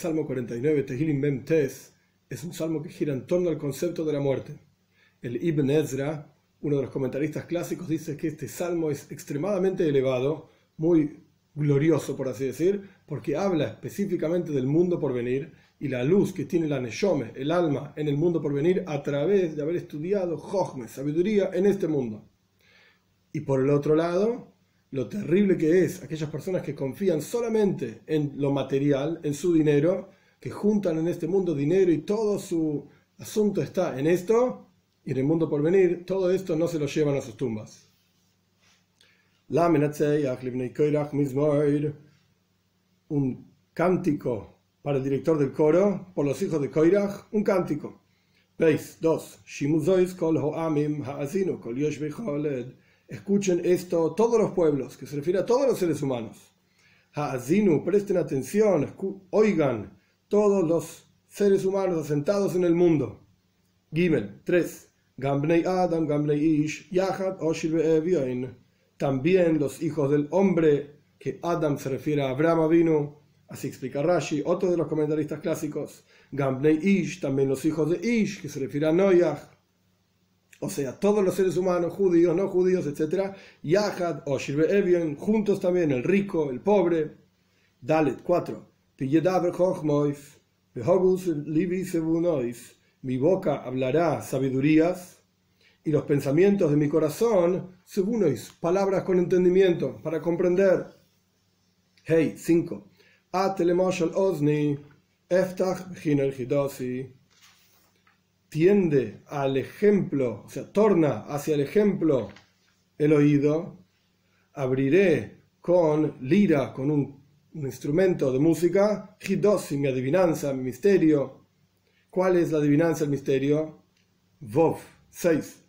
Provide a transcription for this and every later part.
Salmo 49, Tehilim Mem Tes, es un salmo que gira en torno al concepto de la muerte. El Ibn Ezra, uno de los comentaristas clásicos, dice que este salmo es extremadamente elevado, muy glorioso, por así decir, porque habla específicamente del mundo por venir y la luz que tiene la Neshome, el alma, en el mundo por venir a través de haber estudiado Jochme, sabiduría en este mundo. Y por el otro lado, lo terrible que es aquellas personas que confían solamente en lo material, en su dinero, que juntan en este mundo dinero y todo su asunto está en esto, y en el mundo por venir, todo esto no se lo llevan a sus tumbas. Un cántico para el director del coro, por los hijos de Koirach, un cántico. Veis, dos. Escuchen esto todos los pueblos, que se refiere a todos los seres humanos. Ha'azinu, presten atención, oigan todos los seres humanos asentados en el mundo. Gimel 3. Gamblei Adam, Gamblei Ish, Yahad, Oshir También los hijos del hombre, que Adam se refiere a Abraham vino, así explica Rashi, otro de los comentaristas clásicos. Gamblei Ish, también los hijos de Ish, que se refiere a Noyah o sea, todos los seres humanos, judíos, no judíos, etc. Yahad o Evian, juntos también, el rico, el pobre. Dalet 4. Mi boca hablará sabidurías y los pensamientos de mi corazón, según palabras con entendimiento, para comprender. Hey, 5. Atelemoshal Ozni, Eftach Hidosi tiende al ejemplo, o sea, torna hacia el ejemplo el oído, abriré con lira, con un, instrumento de música, hidosi, mi adivinanza, mi misterio. ¿Cuál es la adivinanza, el misterio? Vov, 6.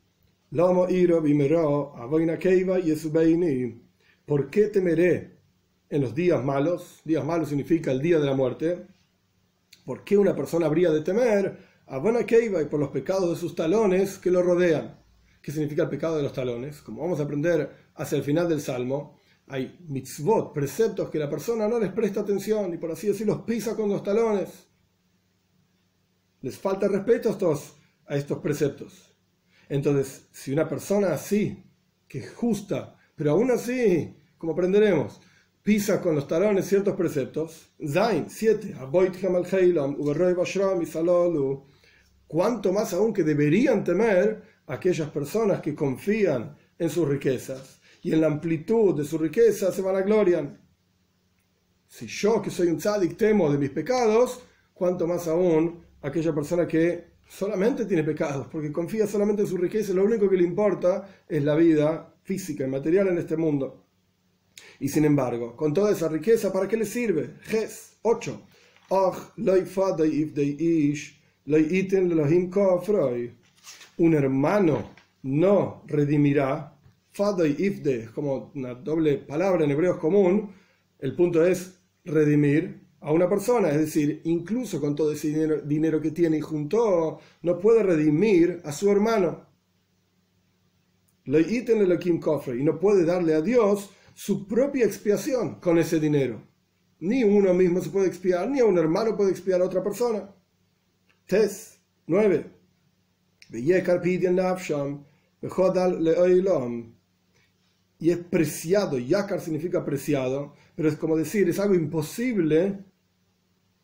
Lomo iro bimero, aboina keiva y ¿Por qué temeré en los días malos? Días malos significa el día de la muerte. ¿Por qué una persona habría de temer? Abana Keiva y por los pecados de sus talones que lo rodean. ¿Qué significa el pecado de los talones? Como vamos a aprender hacia el final del Salmo, hay mitzvot, preceptos que la persona no les presta atención y por así decirlo los pisa con los talones. Les falta respeto a estos, preceptos. Entonces, si una persona así, que es justa, pero aún así, como aprenderemos, pisa con los talones ciertos preceptos, Zain 7, cuanto más aún que deberían temer aquellas personas que confían en sus riquezas y en la amplitud de su riqueza se van a glorian. Si yo, que soy un tzadik, temo de mis pecados, cuanto más aún aquella persona que solamente tiene pecados, porque confía solamente en su riqueza, lo único que le importa es la vida física y material en este mundo. Y sin embargo, con toda esa riqueza, ¿para qué le sirve? Ges 8. Un hermano no redimirá. Fada y ifde, como una doble palabra en hebreo común. El punto es redimir a una persona, es decir, incluso con todo ese dinero, que tiene y juntó, no puede redimir a su hermano. Y no puede darle a Dios su propia expiación con ese dinero. Ni uno mismo se puede expiar, ni a un hermano puede expiar a otra persona. Tes 9. Y es preciado, yakar significa preciado, pero es como decir, es algo imposible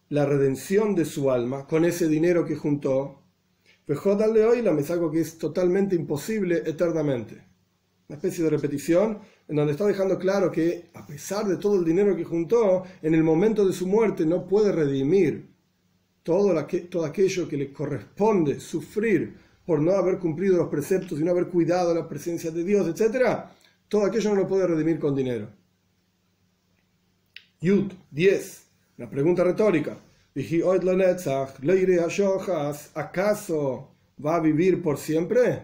la redención de su alma con ese dinero que juntó. Oilam es algo que es totalmente imposible eternamente. Una especie de repetición en donde está dejando claro que a pesar de todo el dinero que juntó, en el momento de su muerte no puede redimir todo, todo aquello que le corresponde sufrir por no haber cumplido los preceptos y no haber cuidado la presencia de Dios, etc., todo aquello no lo puede redimir con dinero. Yud 10. Una pregunta retórica. ¿Acaso va a vivir por siempre?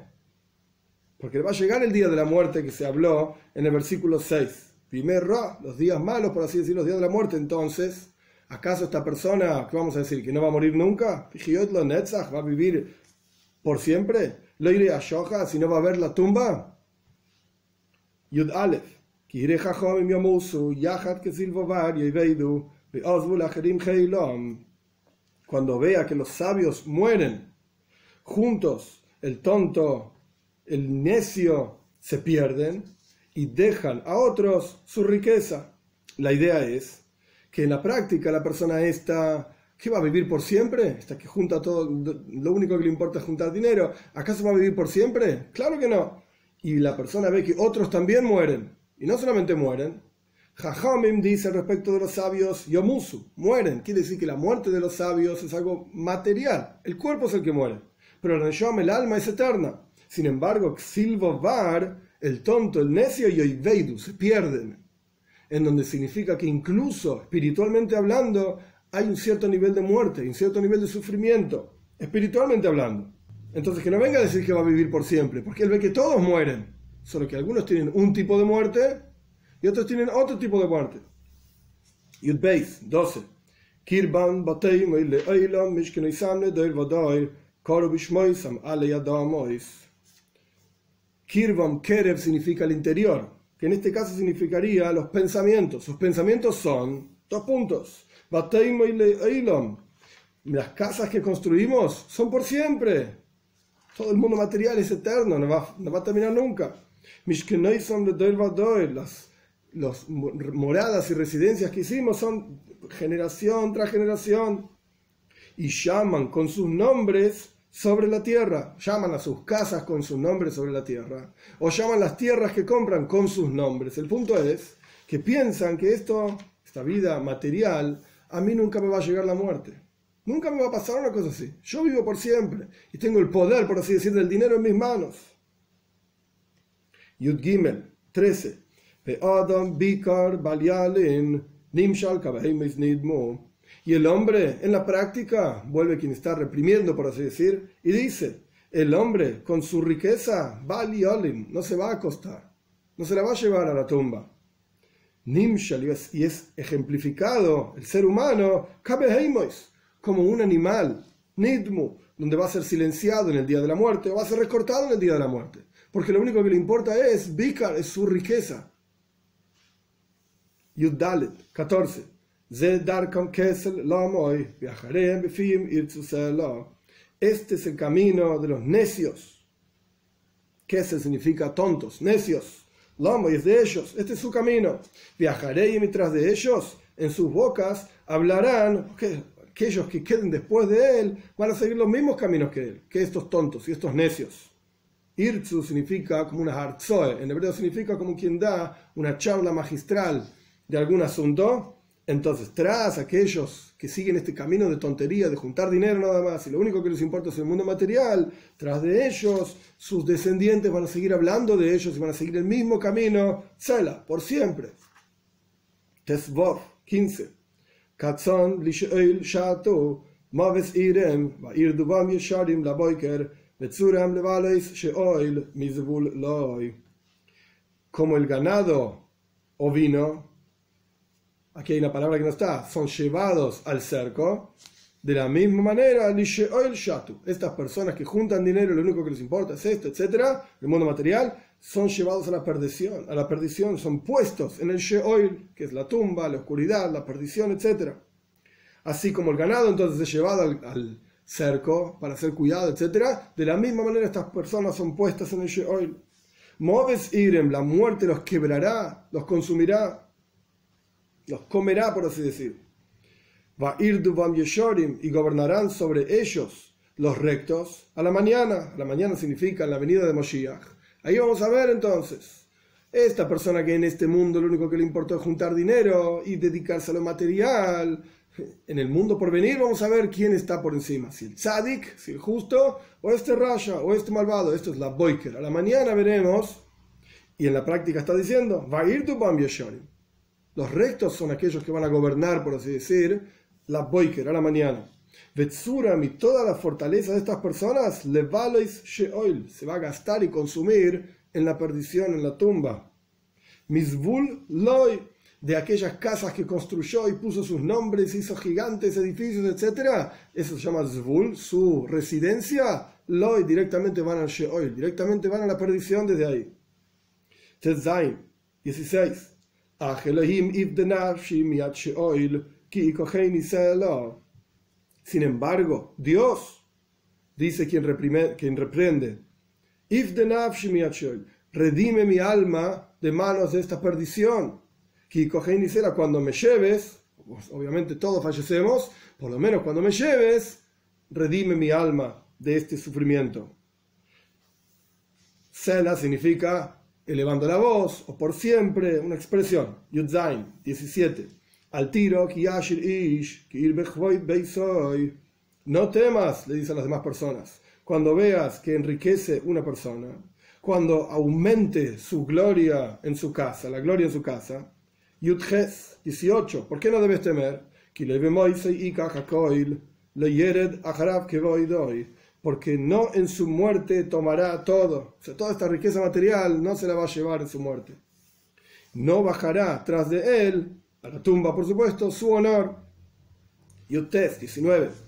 Porque va a llegar el día de la muerte que se habló en el versículo 6. Primero, los días malos, por así decir, los días de la muerte, entonces ¿Acaso esta persona, que vamos a decir, que no va a morir nunca? ¿Va a vivir por siempre? ¿Lo iré a Shoha si no va a ver la tumba? Yud Aleph. cuando vea que los sabios mueren juntos, el tonto, el necio se pierden y dejan a otros su riqueza. La idea es que en la práctica la persona esta ¿Qué va a vivir por siempre? Esta que junta todo, lo único que le importa es juntar dinero. ¿Acaso va a vivir por siempre? Claro que no. Y la persona ve que otros también mueren. Y no solamente mueren. Jajamim dice respecto de los sabios, Yomusu, mueren. Quiere decir que la muerte de los sabios es algo material. El cuerpo es el que muere. Pero el el alma es eterna. Sin embargo, Silvo Var, el tonto, el necio y Oiveidu se pierden. En donde significa que incluso espiritualmente hablando, hay un cierto nivel de muerte, un cierto nivel de sufrimiento, espiritualmente hablando. Entonces que no venga a decir que va a vivir por siempre, porque él ve que todos mueren, solo que algunos tienen un tipo de muerte y otros tienen otro tipo de muerte. Yud Beis, 12. Kirban. Kirban Kerev significa el interior, que en este caso significaría los pensamientos. Sus pensamientos son dos puntos las casas que construimos son por siempre. Todo el mundo material es eterno, no va, no va a terminar nunca. Las, las moradas y residencias que hicimos son generación tras generación. Y llaman con sus nombres sobre la tierra. Llaman a sus casas con sus nombres sobre la tierra. O llaman las tierras que compran con sus nombres. El punto es que piensan que esto, esta vida material, a mí nunca me va a llegar la muerte. Nunca me va a pasar una cosa así. Yo vivo por siempre y tengo el poder, por así decir, del dinero en mis manos. Yud Gimel 13. Y el hombre en la práctica vuelve quien está reprimiendo, por así decir, y dice, el hombre con su riqueza, no se va a acostar, no se la va a llevar a la tumba. Nimshal, y es ejemplificado el ser humano, como un animal, Nidmu, donde va a ser silenciado en el día de la muerte o va a ser recortado en el día de la muerte. Porque lo único que le importa es Bikar, es su riqueza. Yuddalet, 14. Este es el camino de los necios. Kesel significa tontos, necios y es de ellos, este es su camino. Viajaré y mientras de ellos, en sus bocas, hablarán que aquellos que queden después de él van a seguir los mismos caminos que él, que estos tontos y estos necios. Irtsu significa como una hartzoe, en hebreo significa como quien da una charla magistral de algún asunto. Entonces, tras aquellos que siguen este camino de tontería, de juntar dinero nada más, y lo único que les importa es el mundo material, tras de ellos, sus descendientes van a seguir hablando de ellos y van a seguir el mismo camino, Sela, por siempre. Tesvov, 15. Katzon, Lisheil, Shato, Maves Irem, Vairduvam Yesharim, Laboiker, Metzuram, Levaleis, Sheoil, Mizvul, Loi. Como el ganado o vino, aquí hay una palabra que no está, son llevados al cerco. De la misma manera, estas personas que juntan dinero, lo único que les importa es esto, etcétera, el mundo material, son llevados a la perdición, a la perdición, son puestos en el Sheol, que es la tumba, la oscuridad, la perdición, etcétera. Así como el ganado entonces es llevado al, cerco para ser cuidado, etcétera, de la misma manera estas personas son puestas en el Sheol. Moves Irem, la muerte los quebrará, los consumirá, los comerá, por así decir. Va Irduvam Yeshorim y gobernarán sobre ellos los rectos a la mañana. A la mañana significa la venida de Moshiach. Ahí vamos a ver entonces. Esta persona que en este mundo lo único que le importó es juntar dinero y dedicarse a lo material. En el mundo por venir vamos a ver quién está por encima. Si el tzadik, si el justo, o este rasha, o este malvado. Esto es la boiker. A la mañana veremos. Y en la práctica está diciendo, va a ir tu los rectos son aquellos que van a gobernar, por así decir, la boiker a la mañana. Vetsuram y toda la fortaleza de estas personas, le sheol, se va a gastar y consumir en la perdición, en la tumba. Misvul loy, de aquellas casas que construyó y puso sus nombres, hizo gigantes edificios, etc. Eso se llama Zvul, su residencia. Loy directamente van al Sheol, directamente van a la perdición desde ahí. Tetzain, 16. Sin embargo, Dios, dice quien, reprime, quien reprende, redime mi alma de manos de esta perdición. Cuando me lleves, pues, obviamente todos fallecemos, por lo menos cuando me lleves, redime mi alma de este sufrimiento. Sela significa elevando la voz o por siempre, una expresión. Yudzain, 17. Al tiro, ish, no temas, le dicen las demás personas, cuando veas que enriquece una persona, cuando aumente su gloria en su casa, la gloria en su casa. Yudges 18. ¿Por qué no debes temer? Porque no en su muerte tomará todo. O sea, toda esta riqueza material no se la va a llevar en su muerte. No bajará tras de él, a la tumba por supuesto, su honor. Yudtes 19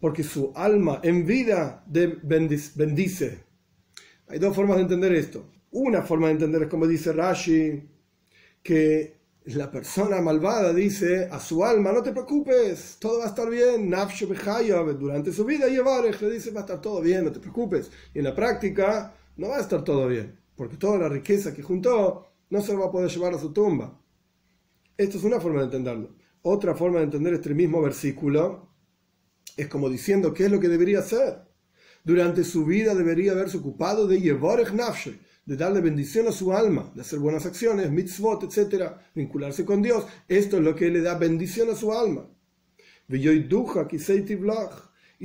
porque su alma en vida bendice. Hay dos formas de entender esto. Una forma de entender es como dice Rashi, que la persona malvada dice a su alma, no te preocupes, todo va a estar bien, durante su vida Yevarech le dice, va a estar todo bien, no te preocupes. Y en la práctica no va a estar todo bien, porque toda la riqueza que juntó no se va a poder llevar a su tumba. Esto es una forma de entenderlo. Otra forma de entender este mismo versículo es como diciendo qué es lo que debería hacer. Durante su vida debería haberse ocupado de Yevorech Nafshe, de darle bendición a su alma, de hacer buenas acciones, mitzvot, etc., vincularse con Dios. Esto es lo que le da bendición a su alma. Y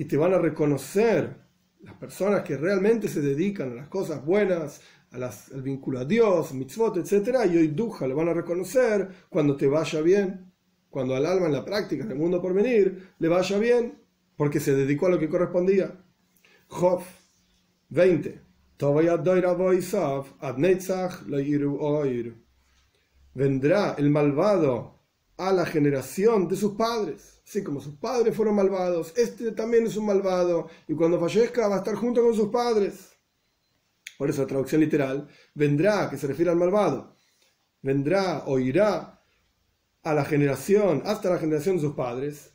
te van a reconocer las personas que realmente se dedican a las cosas buenas, a las, al vínculo a Dios, mitzvot, etc. Y hoy duja le van a reconocer cuando te vaya bien, cuando al alma en la práctica, en el mundo por venir, le vaya bien, porque se dedicó a lo que correspondía. Job 20. Vendrá el malvado a la generación de sus padres. Así como sus padres fueron malvados, este también es un malvado. Y cuando fallezca va a estar junto con sus padres. Por eso la traducción literal, vendrá, que se refiere al malvado, vendrá o irá a la generación, hasta la generación de sus padres,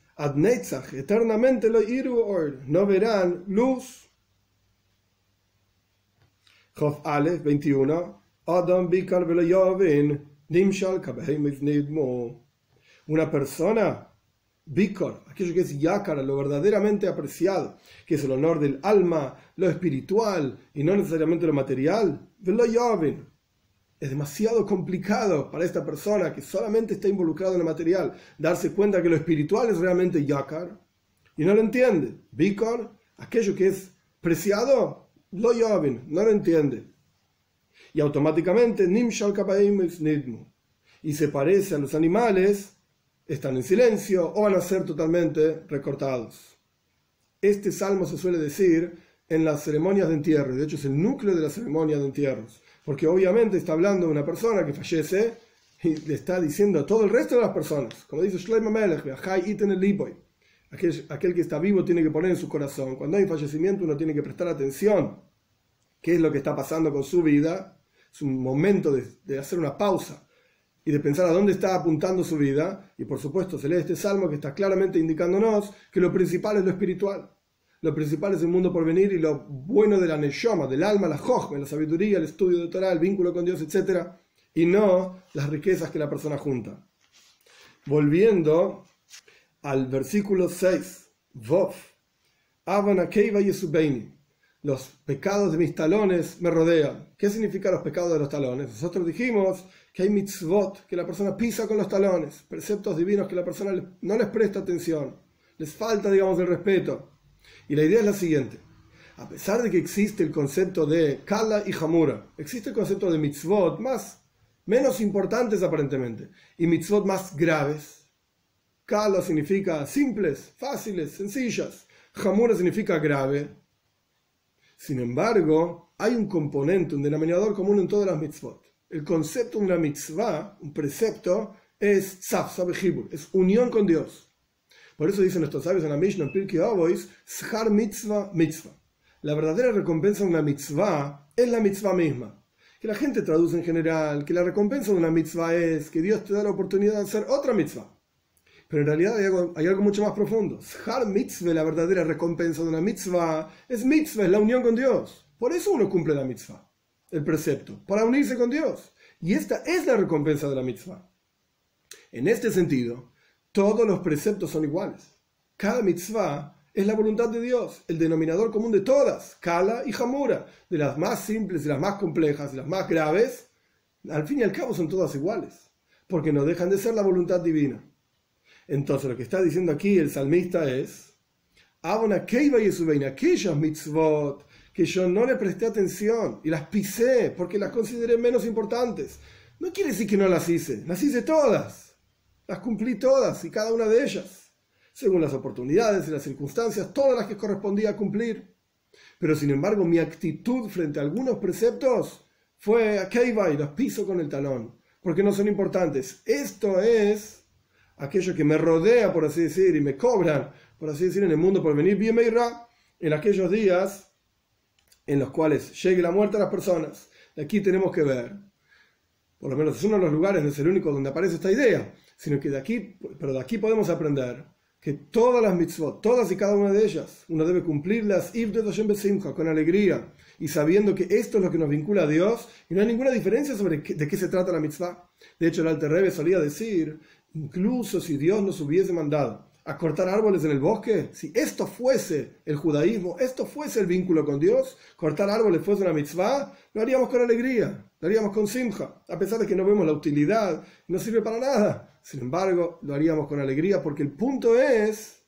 eternamente lo iru no verán luz. Jof Aleph 21, Adam Bikar Nimshal Una persona, Bikar, aquello que es Yakar, lo verdaderamente apreciado, que es el honor del alma, lo espiritual y no necesariamente lo material, Velo es demasiado complicado para esta persona que solamente está involucrado en lo material darse cuenta que lo espiritual es realmente yakar y no lo entiende. Bikar, aquello que es preciado, lo no lo entiende. Y automáticamente nimshal nidmu. Y se parece a los animales, están en silencio o van a ser totalmente recortados. Este salmo se suele decir en las ceremonias de entierro, de hecho es el núcleo de la ceremonia de entierros porque obviamente está hablando de una persona que fallece y le está diciendo a todo el resto de las personas, como dice Shlomo Melech, aquel, aquel que está vivo tiene que poner en su corazón, cuando hay fallecimiento uno tiene que prestar atención, qué es lo que está pasando con su vida, es un momento de, de hacer una pausa y de pensar a dónde está apuntando su vida, y por supuesto se lee este salmo que está claramente indicándonos que lo principal es lo espiritual lo principal es el mundo por venir y lo bueno de la neshama, del alma, la jochma, la sabiduría, el estudio de Torah, el vínculo con Dios, etc. Y no las riquezas que la persona junta. Volviendo al versículo 6, Vov, los pecados de mis talones me rodean. ¿Qué significa los pecados de los talones? Nosotros dijimos que hay mitzvot, que la persona pisa con los talones, preceptos divinos que la persona no les presta atención, les falta, digamos, el respeto. Y la idea es la siguiente. A pesar de que existe el concepto de Kala y Hamura, existe el concepto de mitzvot más, menos importantes aparentemente, y mitzvot más graves. Kala significa simples, fáciles, sencillas. Hamura significa grave. Sin embargo, hay un componente, un denominador común en todas las mitzvot. El concepto de una mitzvah, un precepto, es tzaf, es unión con Dios. Por eso dicen nuestros sabios en la Mishnah, en Pirkei Avos, mitzvah mitzvah. La verdadera recompensa de una mitzvah es la mitzvah misma. que la gente traduce en general, que la recompensa de una mitzvah es que Dios te da la oportunidad de hacer otra mitzvah. Pero en realidad hay algo, mucho más profundo. Har mitzvah, la verdadera recompensa de una mitzvah, es mitzvah, es la unión con Dios. Por eso uno cumple la mitzvah, el precepto, para unirse con Dios. Y esta es la recompensa de la mitzvah. En este sentido, todos los preceptos son iguales. Cada mitzvah es la voluntad de Dios, el denominador común de todas, Kala y Hamura, de las más simples y las más complejas y las más graves, al fin y al cabo son todas iguales, porque no dejan de ser la voluntad divina. Entonces lo que está diciendo aquí el salmista es, aquellas mitzvot que yo no le presté atención y las pisé porque las consideré menos importantes. No quiere decir que no las hice, las hice todas, las cumplí todas y cada una de ellas según las oportunidades y las circunstancias, todas las que correspondía cumplir. Pero sin embargo, mi actitud frente a algunos preceptos fue a y los piso con el talón, porque no son importantes. Esto es aquello que me rodea, por así decir, y me cobran, por así decir, en el mundo por venir bien en aquellos días en los cuales llegue la muerte a las personas. De aquí tenemos que ver, por lo menos es uno de los lugares, no es el único donde aparece esta idea, sino que de aquí, pero de aquí podemos aprender que todas las mitzvot, todas y cada una de ellas, uno debe cumplirlas con alegría y sabiendo que esto es lo que nos vincula a Dios y no hay ninguna diferencia sobre de qué se trata la mitzvah. De hecho, el Alter Rebbe solía decir, incluso si Dios nos hubiese mandado a cortar árboles en el bosque, si esto fuese el judaísmo, esto fuese el vínculo con Dios, cortar árboles fuese una mitzvah, lo haríamos con alegría, lo haríamos con simja, a pesar de que no vemos la utilidad, no sirve para nada. Sin embargo, lo haríamos con alegría porque el punto es,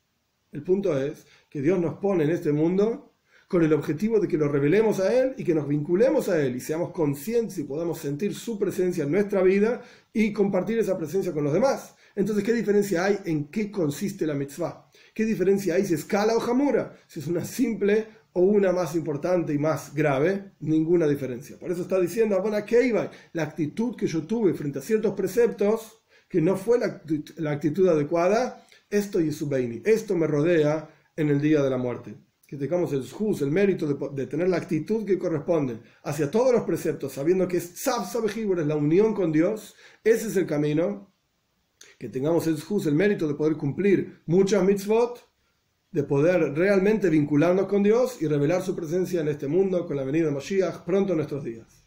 el punto es que Dios nos pone en este mundo con el objetivo de que lo revelemos a Él y que nos vinculemos a Él y seamos conscientes y podamos sentir su presencia en nuestra vida y compartir esa presencia con los demás. Entonces, ¿qué diferencia hay en qué consiste la mitzvah? ¿Qué diferencia hay si es kala o hamura? Si es una simple o una más importante y más grave, ninguna diferencia. Por eso está diciendo, bueno, la actitud que yo tuve frente a ciertos preceptos que no fue la, actitud adecuada, esto y Subeini, esto me rodea en el día de la muerte. Que tengamos el juz, el mérito de, tener la actitud que corresponde hacia todos los preceptos, sabiendo que es es la unión con Dios, ese es el camino. Que tengamos el juz, el mérito de poder cumplir muchas mitzvot, de poder realmente vincularnos con Dios y revelar su presencia en este mundo con la venida de Mashiach pronto en nuestros días.